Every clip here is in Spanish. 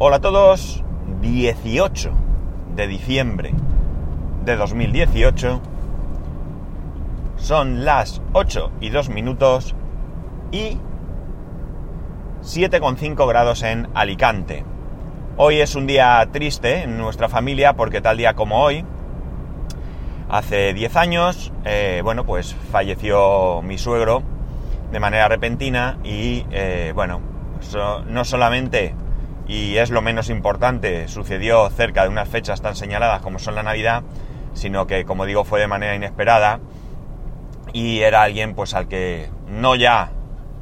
Hola a todos, 18 de diciembre de 2018. Son las 8 y 2 minutos y 7,5 grados en Alicante. Hoy es un día triste en nuestra familia porque tal día como hoy, hace 10 años, eh, bueno, pues falleció mi suegro de manera repentina y, eh, bueno, no solamente, y es lo menos importante, sucedió cerca de unas fechas tan señaladas como son la Navidad, sino que, como digo, fue de manera inesperada y era alguien pues al que no ya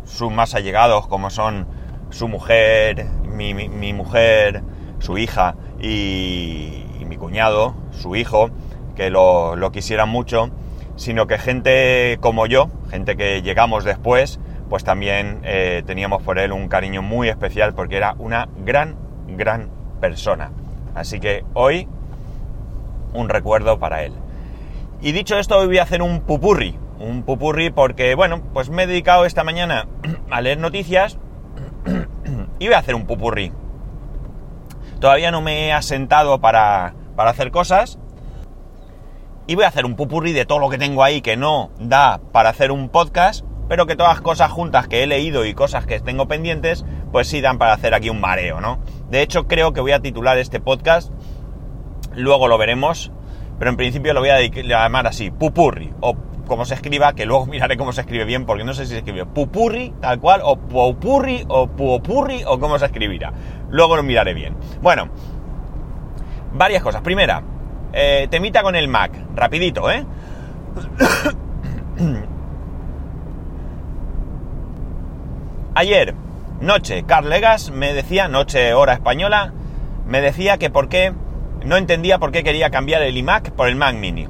sus más allegados como son su mujer, mi, mujer, su hija y, mi cuñado, su hijo, que lo, lo quisieran mucho, sino que gente como yo, gente que llegamos después, pues también eh, teníamos por él un cariño muy especial porque era una gran, gran persona. Así que hoy un recuerdo para él. Y dicho esto, hoy voy a hacer un pupurri. Un pupurri porque, bueno, pues me he dedicado esta mañana a leer noticias y voy a hacer un pupurri. Todavía no me he asentado para, para hacer cosas. Y voy a hacer un pupurri de todo lo que tengo ahí que no da para hacer un podcast pero que todas cosas juntas que he leído y cosas que tengo pendientes, pues sí dan para hacer aquí un mareo, ¿no? De hecho, creo que voy a titular este podcast, luego lo veremos, pero en principio lo voy a llamar así, Pupurri, o como se escriba, que luego miraré cómo se escribe bien, porque no sé si se escribe Pupurri, tal cual, o Pupurri, o Pupurri, o cómo se escribirá. Luego lo miraré bien. Bueno, varias cosas. Primera, eh, temita con el Mac, rapidito, ¿eh? Ayer, noche, Carl Legas me decía, noche hora española, me decía que por qué, no entendía por qué quería cambiar el iMac por el Mac Mini.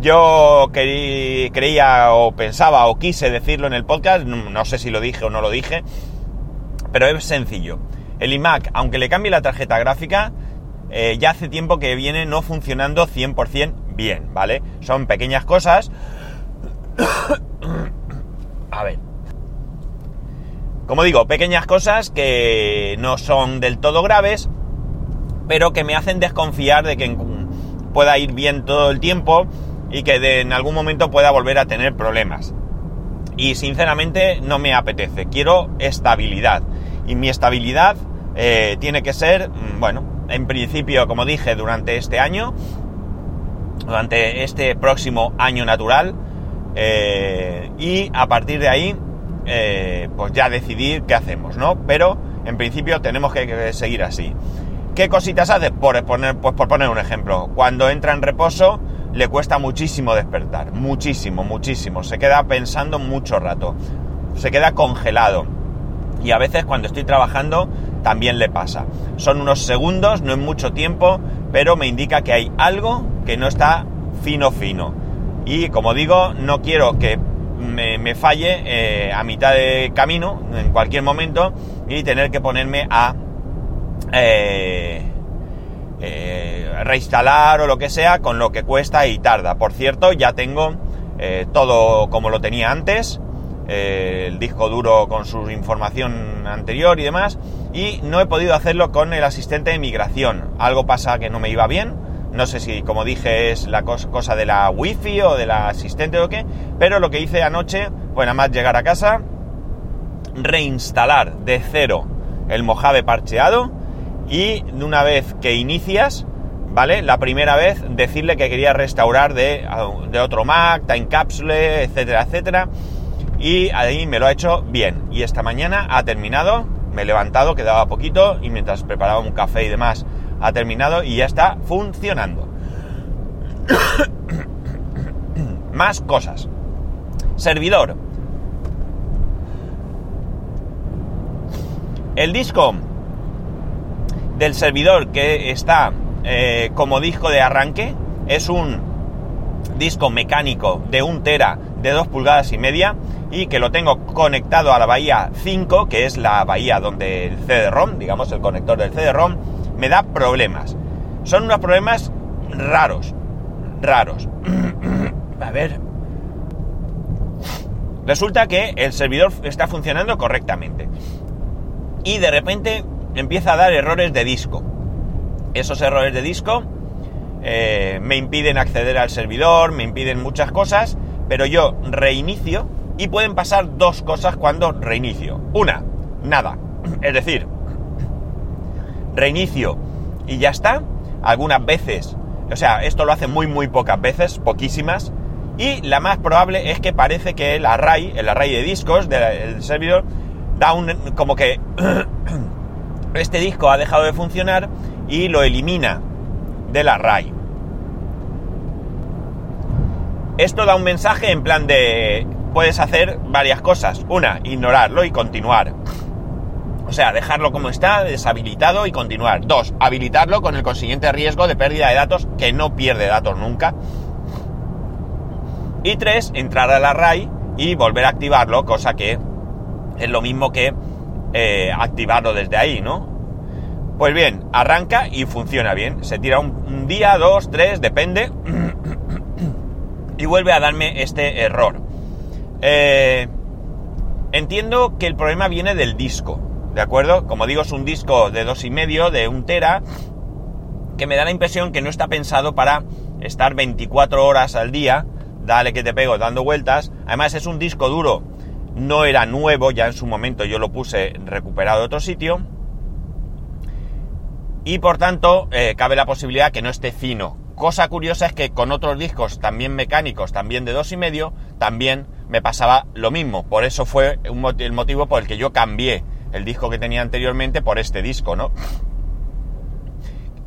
Yo creía o pensaba o quise decirlo en el podcast, no sé si lo dije o no lo dije, pero es sencillo. El iMac, aunque le cambie la tarjeta gráfica, eh, ya hace tiempo que viene no funcionando 100% bien, ¿vale? Son pequeñas cosas. A ver. Como digo, pequeñas cosas que no son del todo graves, pero que me hacen desconfiar de que pueda ir bien todo el tiempo y que en algún momento pueda volver a tener problemas. Y sinceramente no me apetece, quiero estabilidad. Y mi estabilidad eh, tiene que ser, mm, bueno, en principio, como dije, durante este año, durante este próximo año natural, eh, y a partir de ahí eh, pues ya decidir qué hacemos, ¿no? Pero en principio tenemos que seguir así. ¿Qué cositas hace? Por poner, pues por poner un ejemplo, cuando entra en reposo le cuesta muchísimo despertar, muchísimo, muchísimo. Se queda pensando mucho rato, se queda congelado. Y a veces cuando estoy trabajando también le pasa. Son unos segundos, no es mucho tiempo, pero me indica que hay algo que no está fino fino. Y como digo, no quiero que me, falle eh, a mitad de camino, en cualquier momento, y tener que ponerme a eh, eh, reinstalar o lo que sea, con lo que cuesta y tarda. Por cierto, ya tengo todo como lo tenía antes, el disco duro con su información anterior y demás, y no he podido hacerlo con el asistente de migración. Algo pasa que no me iba bien no sé si, como dije, es la cosa de la wifi o de la asistente o qué, pero lo que hice anoche nada más llegar a casa, reinstalar de cero el Mojave parcheado y una vez que inicias, ¿vale? La primera vez decirle que quería restaurar de, de otro Mac, Time Capsule, etcétera, etcétera. Y ahí me lo ha hecho bien. Y esta mañana ha terminado, me he levantado, quedaba poquito y mientras preparaba un café y demás ha terminado y ya está funcionando. Más cosas. Servidor. El disco del servidor que está eh, como disco de arranque es un disco mecánico de un tera de 2 pulgadas y media y que lo tengo conectado a la bahía 5 que es la bahía donde el CD-ROM digamos el conector del CD-ROM me da problemas. Son unos problemas raros, raros. A ver. Resulta que el servidor está funcionando correctamente. Y de repente empieza a dar errores de disco. Esos errores de disco eh, me impiden acceder al servidor, me impiden muchas cosas, pero yo reinicio y pueden pasar dos cosas cuando reinicio. Una, nada. Es decir, reinicio y ya está. Algunas veces, o sea, esto lo hace muy muy pocas veces, poquísimas. Y la más probable es que parece que el array, el array de discos del servidor, da un como que este disco ha dejado de funcionar y lo elimina del array. Esto da un mensaje en plan de puedes hacer varias cosas. Una, ignorarlo y continuar. O sea, dejarlo como está, deshabilitado y continuar. Dos, habilitarlo con el consiguiente riesgo de pérdida de datos, que no pierde datos nunca. Y tres, entrar al array y volver a activarlo, cosa que es lo mismo que eh, activarlo desde ahí, ¿no? Pues bien, arranca y funciona bien. Se tira un, día, dos, tres, depende. y vuelve a darme este error. Eh, entiendo que el problema viene del disco, ¿de acuerdo? Como digo, es un disco de dos y medio, de un tera, que me da la impresión que no está pensado para estar 24 horas al día, dale que te pego dando vueltas. Además es un disco duro, no era nuevo, ya en su momento yo lo puse recuperado de otro sitio y por tanto eh, cabe la posibilidad que no esté fino. Cosa curiosa es que con otros discos también mecánicos, también de dos y medio, también me pasaba lo mismo. Por eso fue el motivo por el que yo cambié el disco que tenía anteriormente por este disco, ¿no?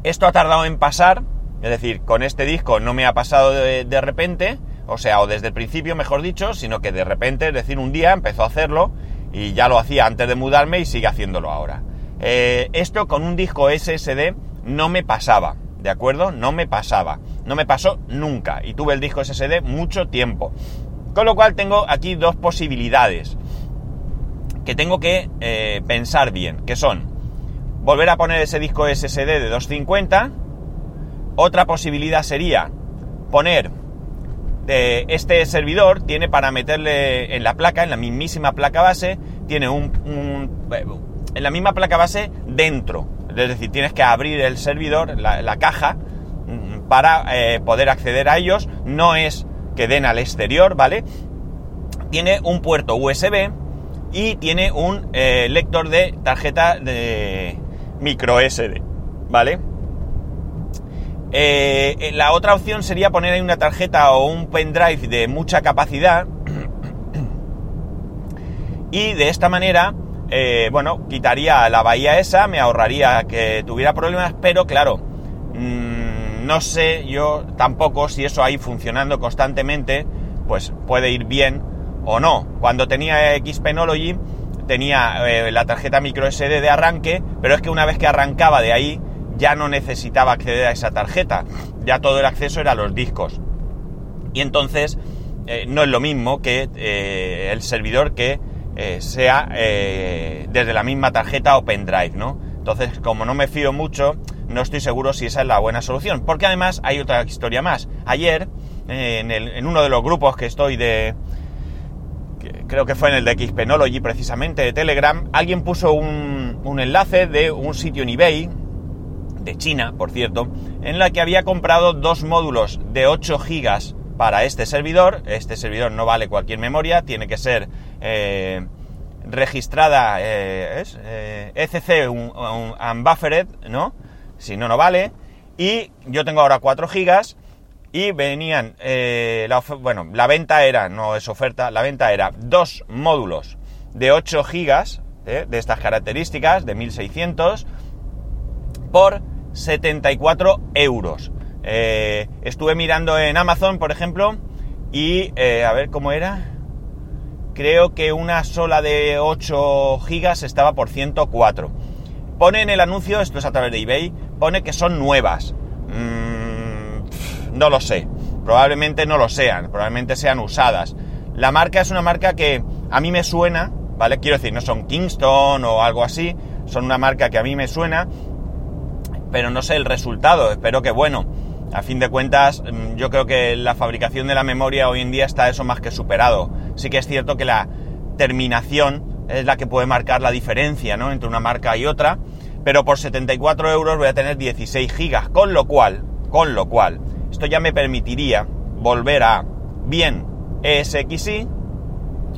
Esto ha tardado en pasar, es decir, con este disco no me ha pasado de, repente, o sea, o desde el principio, mejor dicho, sino que de repente, es decir, un día empezó a hacerlo y ya lo hacía antes de mudarme y sigue haciéndolo ahora. Eh, esto con un disco SSD no me pasaba, ¿de acuerdo? No me pasaba. No me pasó nunca. Y tuve el disco SSD mucho tiempo. Con lo cual tengo aquí dos posibilidades que tengo que eh, pensar bien, que son volver a poner ese disco SSD de 250. Otra posibilidad sería poner de este servidor, tiene para meterle en la placa, en la mismísima placa base, tiene un en la misma placa base dentro. Es decir, tienes que abrir el servidor, la, caja, mm, para eh, poder acceder a ellos. No es que den al exterior, ¿vale? Tiene un puerto USB y tiene un eh, lector de tarjeta de micro SD, ¿vale? Eh, la otra opción sería poner ahí una tarjeta o un pendrive de mucha capacidad y de esta manera eh, bueno, quitaría la bahía esa, me ahorraría que tuviera problemas, pero claro, mm, no sé yo tampoco si eso ahí funcionando constantemente, pues puede ir bien o no. Cuando tenía Xpenology tenía eh, la tarjeta micro SD de arranque, pero es que una vez que arrancaba de ahí ya no necesitaba acceder a esa tarjeta, ya todo el acceso era a los discos. Y entonces eh, no es lo mismo que el servidor que eh, sea eh, desde la misma tarjeta o pendrive, ¿no? Entonces, como no me fío mucho, no estoy seguro si esa es la buena solución. Porque además hay otra historia más. Ayer, eh, en, uno de los grupos que estoy de... creo que fue en el de Xpenology precisamente, de Telegram, alguien puso un, un enlace de un sitio en eBay, de China, por cierto, en la que había comprado dos módulos de 8 gigas para este servidor. Este servidor no vale cualquier memoria, tiene que ser eh, registrada, eh, es eh, e un, unbuffered, ¿no? Si no, no vale. Y yo tengo ahora 4 gigas y venían, la, bueno, la venta era, no es oferta, la venta era dos módulos de 8 gigas de estas características, de 1600, por 74 euros. estuve mirando en Amazon, por ejemplo, y a ver cómo era creo que una sola de 8 gigas estaba por 104. Pone en el anuncio, esto es a través de eBay, pone que son nuevas. No lo sé. Probablemente no lo sean, probablemente sean usadas. La marca es una marca que a mí me suena, ¿vale? Quiero decir, no son Kingston o algo así, son una marca que a mí me suena, pero no sé el resultado, espero que bueno. A fin de cuentas, mm, yo creo que la fabricación de la memoria hoy en día está eso más que superado sí que es cierto que la terminación es la que puede marcar la diferencia ¿no? entre una marca y otra, pero por 74 euros voy a tener 16 gigas, con lo cual, con lo cual, esto ya me permitiría volver a bien ESXi,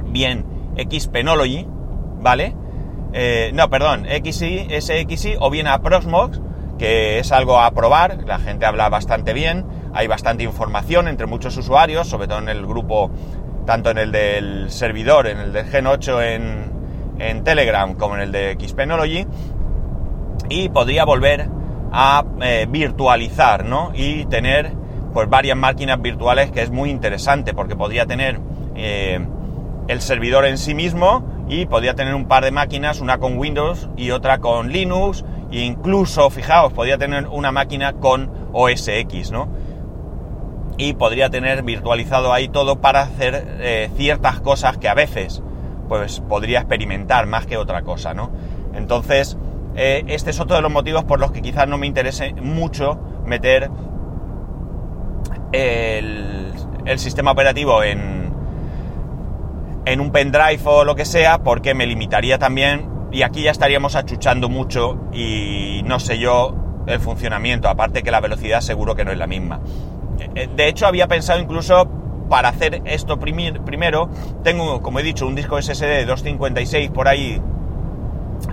bien Xpenology, ¿vale? Eh, no, perdón, XI, SXI o bien a Proxmox, que es algo a probar, la gente habla bastante bien, hay bastante información entre muchos usuarios, sobre todo en el grupo, tanto en el del servidor, en el del Gen 8 en, en Telegram, como en el de Xpenology, y podría volver a eh, virtualizar, ¿no? Y tener pues varias máquinas virtuales que es muy interesante porque podría tener eh, el servidor en sí mismo y podría tener un par de máquinas, una con Windows y otra con Linux e incluso, fijaos, podría tener una máquina con OS X, ¿no? Y podría tener virtualizado ahí todo para hacer eh, ciertas cosas que a veces pues podría experimentar más que otra cosa, ¿no? Entonces, eh, este es otro de los motivos por los que quizás no me interese mucho meter el, sistema operativo en, en un pendrive o lo que sea, porque me limitaría también, y aquí ya estaríamos achuchando mucho y no sé yo el funcionamiento, aparte que la velocidad seguro que no es la misma. Eh, de hecho, había pensado incluso para hacer esto primero, tengo, como he dicho, un disco SSD de 256 por ahí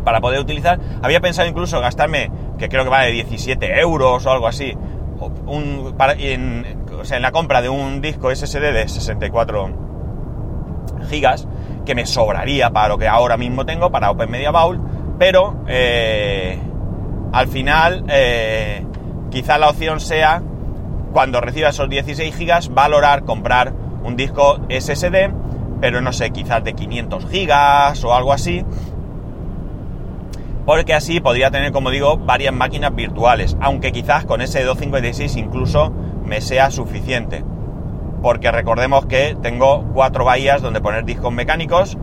para poder utilizar. Había pensado incluso gastarme, que creo que vale 17 euros o algo así, en, o en la compra de un disco SSD de 64 gigas, que me sobraría para lo que ahora mismo tengo, para Open Media Vault, pero eh, al final eh, quizá la opción sea, cuando reciba esos 16 gigas, valorar comprar un disco SSD, pero no sé, quizás de 500 gigas o algo así, porque así podría tener, como digo, varias máquinas virtuales, aunque quizás con ese 256 incluso me sea suficiente. Porque recordemos que tengo cuatro bahías donde poner discos mecánicos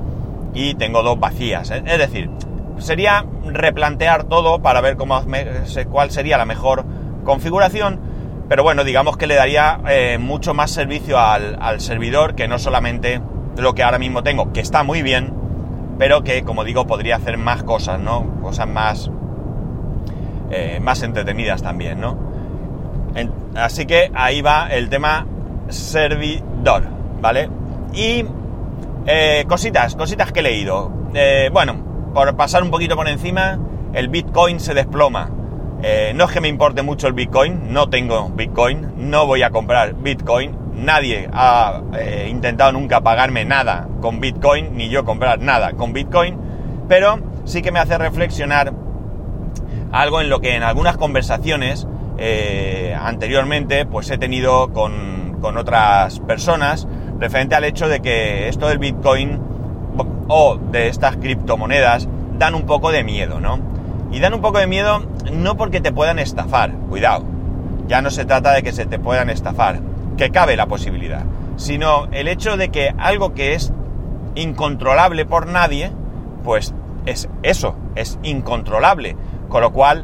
y tengo dos vacías. Es decir, sería replantear todo para ver cómo, cuál sería la mejor configuración, pero bueno, digamos que le daría eh, mucho más servicio al, al servidor que no solamente lo que ahora mismo tengo, que está muy bien, pero que, como digo, podría hacer más cosas, ¿no? Cosas más, eh, más entretenidas también, ¿no? así que ahí va el tema servidor, ¿vale? Y eh, cositas, cositas que he leído. Eh, bueno, por pasar un poquito por encima, el Bitcoin se desploma. no es que me importe mucho el Bitcoin, no tengo Bitcoin, no voy a comprar Bitcoin, nadie ha eh, intentado nunca pagarme nada con Bitcoin, ni yo comprar nada con Bitcoin, pero sí que me hace reflexionar algo en lo que en algunas conversaciones eh, anteriormente pues he tenido con, con, otras personas referente al hecho de que esto del Bitcoin o de estas criptomonedas dan un poco de miedo, ¿no? Y dan un poco de miedo no porque te puedan estafar, cuidado, ya no se trata de que se te puedan estafar, que cabe la posibilidad, sino el hecho de que algo que es incontrolable por nadie, pues es eso, es incontrolable. Con lo cual,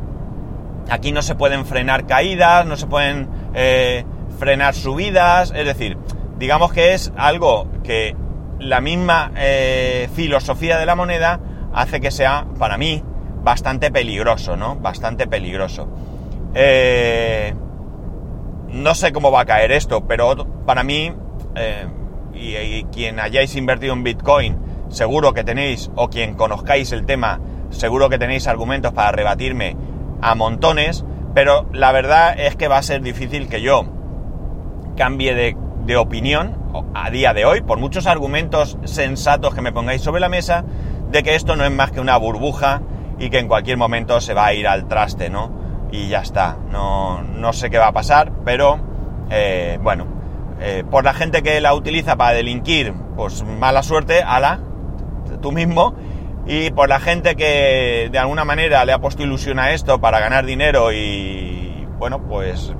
aquí no se pueden frenar caídas, no se pueden eh, frenar subidas, es decir, digamos que es algo que la misma eh, filosofía de la moneda hace que sea, para mí, bastante peligroso, ¿no? Bastante peligroso. Eh, no sé cómo va a caer esto, pero para mí, eh, y, quien hayáis invertido en Bitcoin, seguro que tenéis, o quien conozcáis el tema, seguro que tenéis argumentos para rebatirme a montones, pero la verdad es que va a ser difícil que yo cambie de, de opinión a día de hoy, por muchos argumentos sensatos que me pongáis sobre la mesa, de que esto no es más que una burbuja y que en cualquier momento se va a ir al traste, ¿no? Y ya está. No, no sé qué va a pasar, pero eh, bueno, eh, por la gente que la utiliza para delinquir, pues mala suerte, ala, tú mismo. Y por la gente que de alguna manera le ha puesto ilusión a esto para ganar dinero y, bueno, pues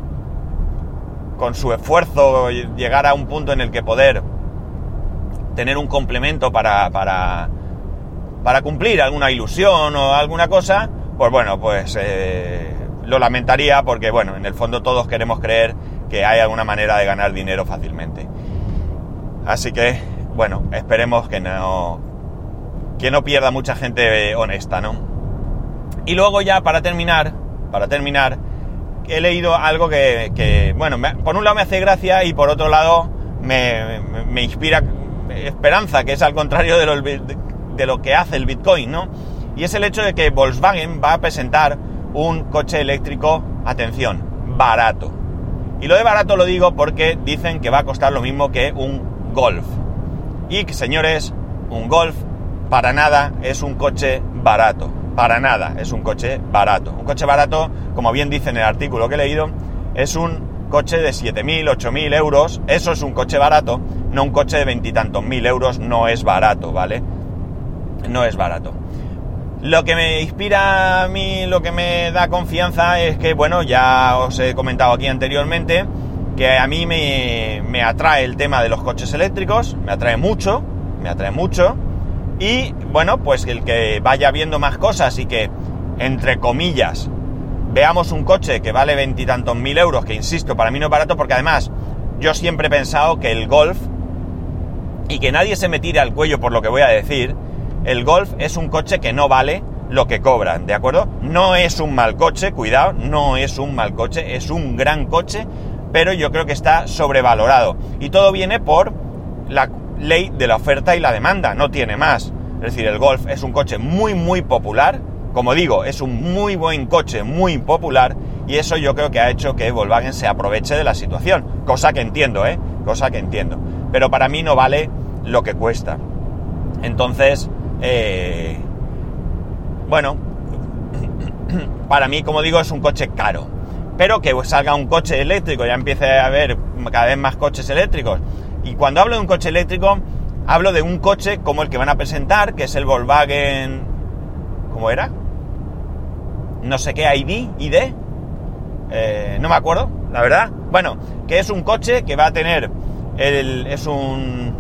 con su esfuerzo llegar a un punto en el que poder tener un complemento para, para, para cumplir alguna ilusión o alguna cosa, pues bueno, pues eh, lo lamentaría porque, bueno, en el fondo todos queremos creer que hay alguna manera de ganar dinero fácilmente. Así que, bueno, esperemos que no, que no pierda mucha gente honesta, ¿no? Y luego ya para terminar, para terminar, he leído algo que, bueno, por un lado me hace gracia y por otro lado me, me, inspira esperanza, que es al contrario de de lo que hace el Bitcoin, ¿no? Y es el hecho de que Volkswagen va a presentar un coche eléctrico, atención, barato. Y lo de barato lo digo porque dicen que va a costar lo mismo que un Golf. Y señores, un Golf para nada es un coche barato. Para nada es un coche barato. Un coche barato, como bien dice en el artículo que he leído, es un coche de 7.000, 8.000 euros. Eso es un coche barato, no un coche de veintitantos mil euros. No es barato, ¿vale? No es barato. Lo que me inspira a mí, lo que me da confianza es que, bueno, ya os he comentado aquí anteriormente, que a mí me, me atrae el tema de los coches eléctricos, me atrae mucho, me atrae mucho. Y bueno, pues el que vaya viendo más cosas y que, entre comillas, veamos un coche que vale veintitantos mil euros, que insisto, para mí no es barato porque además yo siempre he pensado que el Golf, y que nadie se me tire al cuello por lo que voy a decir, el Golf es un coche que no vale lo que cobran, ¿de acuerdo? No es un mal coche, cuidado, no es un mal coche, es un gran coche, pero yo creo que está sobrevalorado. Y todo viene por la ley de la oferta y la demanda, no tiene más. Es decir, el Golf es un coche muy, muy popular. Como digo, es un muy buen coche, muy popular. Y eso yo creo que ha hecho que Volkswagen se aproveche de la situación. Cosa que entiendo, ¿eh? Cosa que entiendo. Pero para mí no vale lo que cuesta. Entonces, eh, bueno, para mí, como digo, es un coche caro. Pero que salga un coche eléctrico, ya empiece a haber cada vez más coches eléctricos y cuando hablo de un coche eléctrico, hablo de un coche como el que van a presentar, que es el Volkswagen... ¿Cómo era? No sé qué ID, ID. Eh, no me acuerdo, la verdad. Bueno, que es un coche que va a tener... El, es un,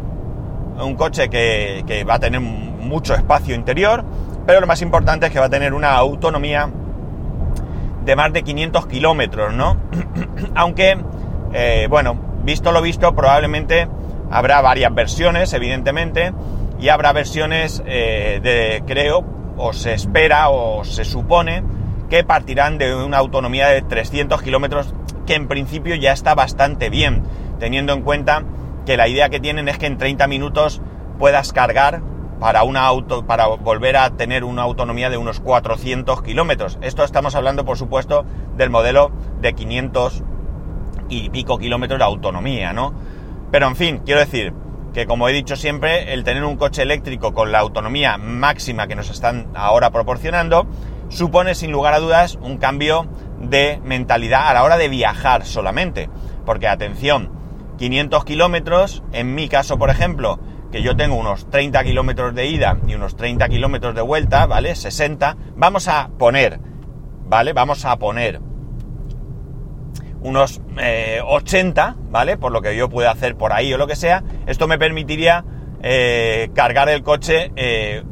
un coche que, que va a tener mucho espacio interior, pero lo más importante es que va a tener una autonomía de más de 500 kilómetros, ¿no? Aunque, eh, bueno, visto lo visto, probablemente habrá varias versiones, evidentemente, y habrá versiones eh, de, creo, o se espera o se supone que partirán de una autonomía de 300 kilómetros, que en principio ya está bastante bien, teniendo en cuenta que la idea que tienen es que en 30 minutos puedas cargar para una auto, para volver a tener una autonomía de unos 400 kilómetros. Esto estamos hablando, por supuesto, del modelo de 500 y pico kilómetros de autonomía, ¿no? Pero en fin, quiero decir que como he dicho siempre, el tener un coche eléctrico con la autonomía máxima que nos están ahora proporcionando, supone sin lugar a dudas un cambio de mentalidad a la hora de viajar solamente. Porque atención, 500 kilómetros, en mi caso por ejemplo, que yo tengo unos 30 kilómetros de ida y unos 30 kilómetros de vuelta, ¿vale? 60, vamos a poner, ¿vale? Vamos a poner unos 80, eh, ¿vale? Por lo que yo pueda hacer por ahí o lo que sea. Esto me permitiría eh, cargar el coche eh,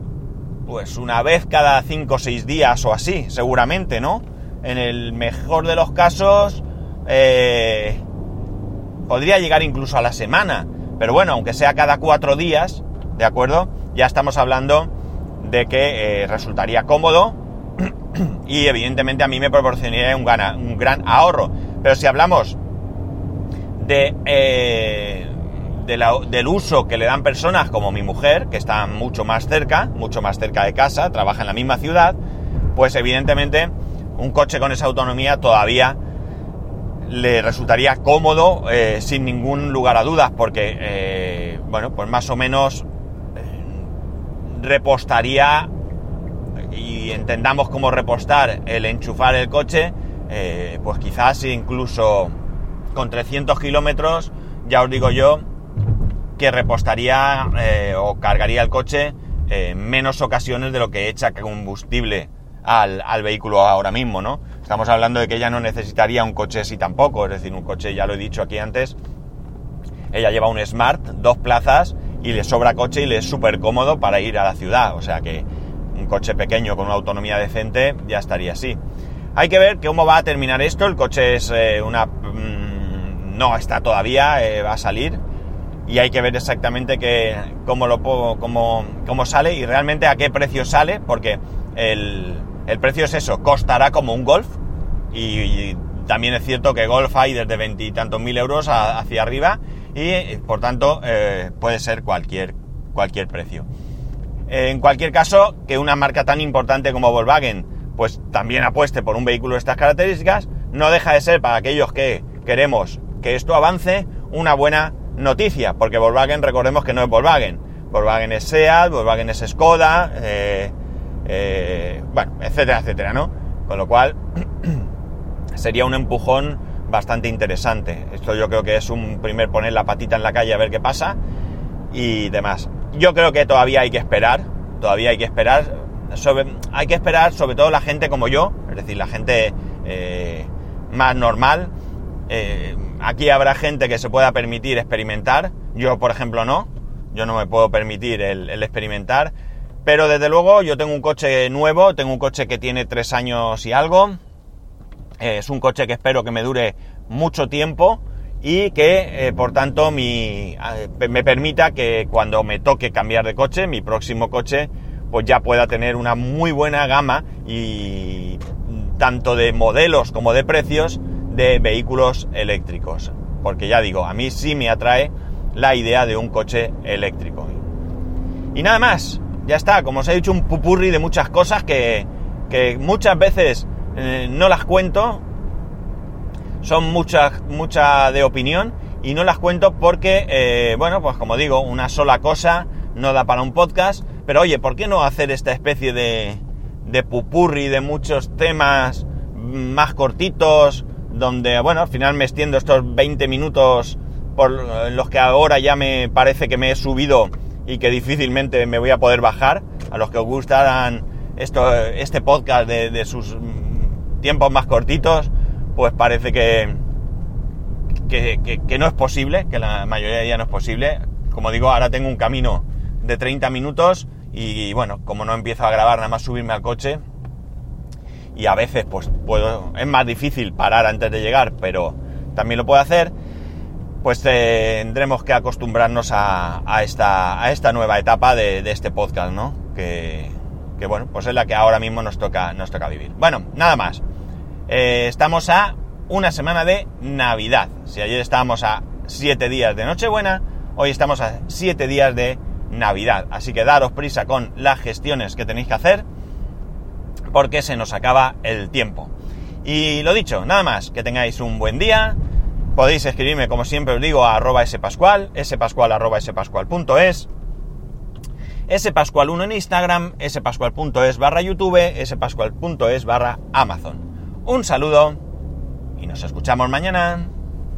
pues una vez cada 5 o 6 días o así, seguramente, ¿no? En el mejor de los casos podría llegar incluso a la semana. Pero bueno, aunque sea cada 4 días, ¿de acuerdo? Ya estamos hablando de que resultaría cómodo y evidentemente a mí me proporcionaría un, un gran ahorro. Pero si hablamos de, eh, del uso que le dan personas como mi mujer, que están mucho más cerca, mucho más cerca de casa, trabaja en la misma ciudad, pues evidentemente un coche con esa autonomía todavía le resultaría cómodo eh, sin ningún lugar a dudas, porque, eh, bueno, pues más o menos repostaría, y entendamos cómo repostar el enchufar el coche, eh, pues quizás incluso con 300 kilómetros, ya os digo yo, que repostaría eh, o cargaría el coche en menos ocasiones de lo que echa combustible al, vehículo ahora mismo, ¿no? Estamos hablando de que ella no necesitaría un coche así tampoco, es decir, un coche, ya lo he dicho aquí antes, ella lleva un Smart, dos plazas, y le sobra coche y le es súper cómodo para ir a la ciudad, o sea que un coche pequeño con una autonomía decente ya estaría así. Hay que ver cómo va a terminar esto. El coche es eh, una... Mm, no está todavía, eh, va a salir. Y hay que ver exactamente cómo, lo, cómo, cómo sale y realmente a qué precio sale, porque el, el precio es eso, costará como un Golf y, también es cierto que Golf hay desde veintitantos mil euros hacia arriba y por tanto eh, puede ser cualquier, cualquier precio. En cualquier caso, que una marca tan importante como Volkswagen pues también apueste por un vehículo de estas características, no deja de ser para aquellos que queremos que esto avance una buena noticia, porque Volkswagen recordemos que no es Volkswagen, Volkswagen es SEAT, Volkswagen es Skoda, eh, eh, bueno, etcétera, etcétera, ¿no? Con lo cual sería un empujón bastante interesante. Esto yo creo que es un primer poner la patita en la calle a ver qué pasa y demás. Yo creo que todavía hay que esperar, todavía hay que esperar. Hay que esperar sobre todo la gente como yo, es decir, la gente eh, más normal. Eh, aquí habrá gente que se pueda permitir experimentar, yo por ejemplo no, yo no me puedo permitir el experimentar, pero desde luego yo tengo un coche nuevo, tengo un coche que tiene tres años y algo, es un coche que espero que me dure mucho tiempo y que eh, por tanto me permita que cuando me toque cambiar de coche, mi próximo coche, pues ya pueda tener una muy buena gama y tanto de modelos como de precios de vehículos eléctricos. Porque ya digo, a mí sí me atrae la idea de un coche eléctrico. Y nada más, ya está, como os he dicho, un pupurri de muchas cosas que, que muchas veces eh, no las cuento, son muchas, mucha de opinión y no las cuento porque, eh, bueno, pues como digo, una sola cosa no da para un podcast, pero oye, ¿por qué no hacer esta especie de, de pupurri de muchos temas más cortitos, donde, bueno, al final me extiendo estos 20 minutos por los que ahora ya me parece que me he subido y que difícilmente me voy a poder bajar, a los que os gustaran esto, este podcast de, de sus tiempos más cortitos, pues parece que, que, no es posible, que la mayoría ya no es posible. Como digo, ahora tengo un camino de 30 minutos y, bueno, como no empiezo a grabar, nada más subirme al coche. Y a veces pues puedo, es más difícil parar antes de llegar, pero también lo puedo hacer, pues tendremos que acostumbrarnos a, esta, nueva etapa de, este podcast, ¿no? Que, que, bueno, pues es la que ahora mismo nos toca, nos toca vivir. Bueno, nada más. Eh, estamos a una semana de Navidad. Si ayer estábamos a 7 días de Nochebuena, hoy estamos a 7 días de Navidad. Así que daros prisa con las gestiones que tenéis que hacer porque se nos acaba el tiempo. Y lo dicho, nada más, que tengáis un buen día. Podéis escribirme, como siempre os digo, a arroba spascual, spascual arroba spascual.es, spascual1 en Instagram, spascual.es barra YouTube, spascual.es barra Amazon. Un saludo y nos escuchamos mañana.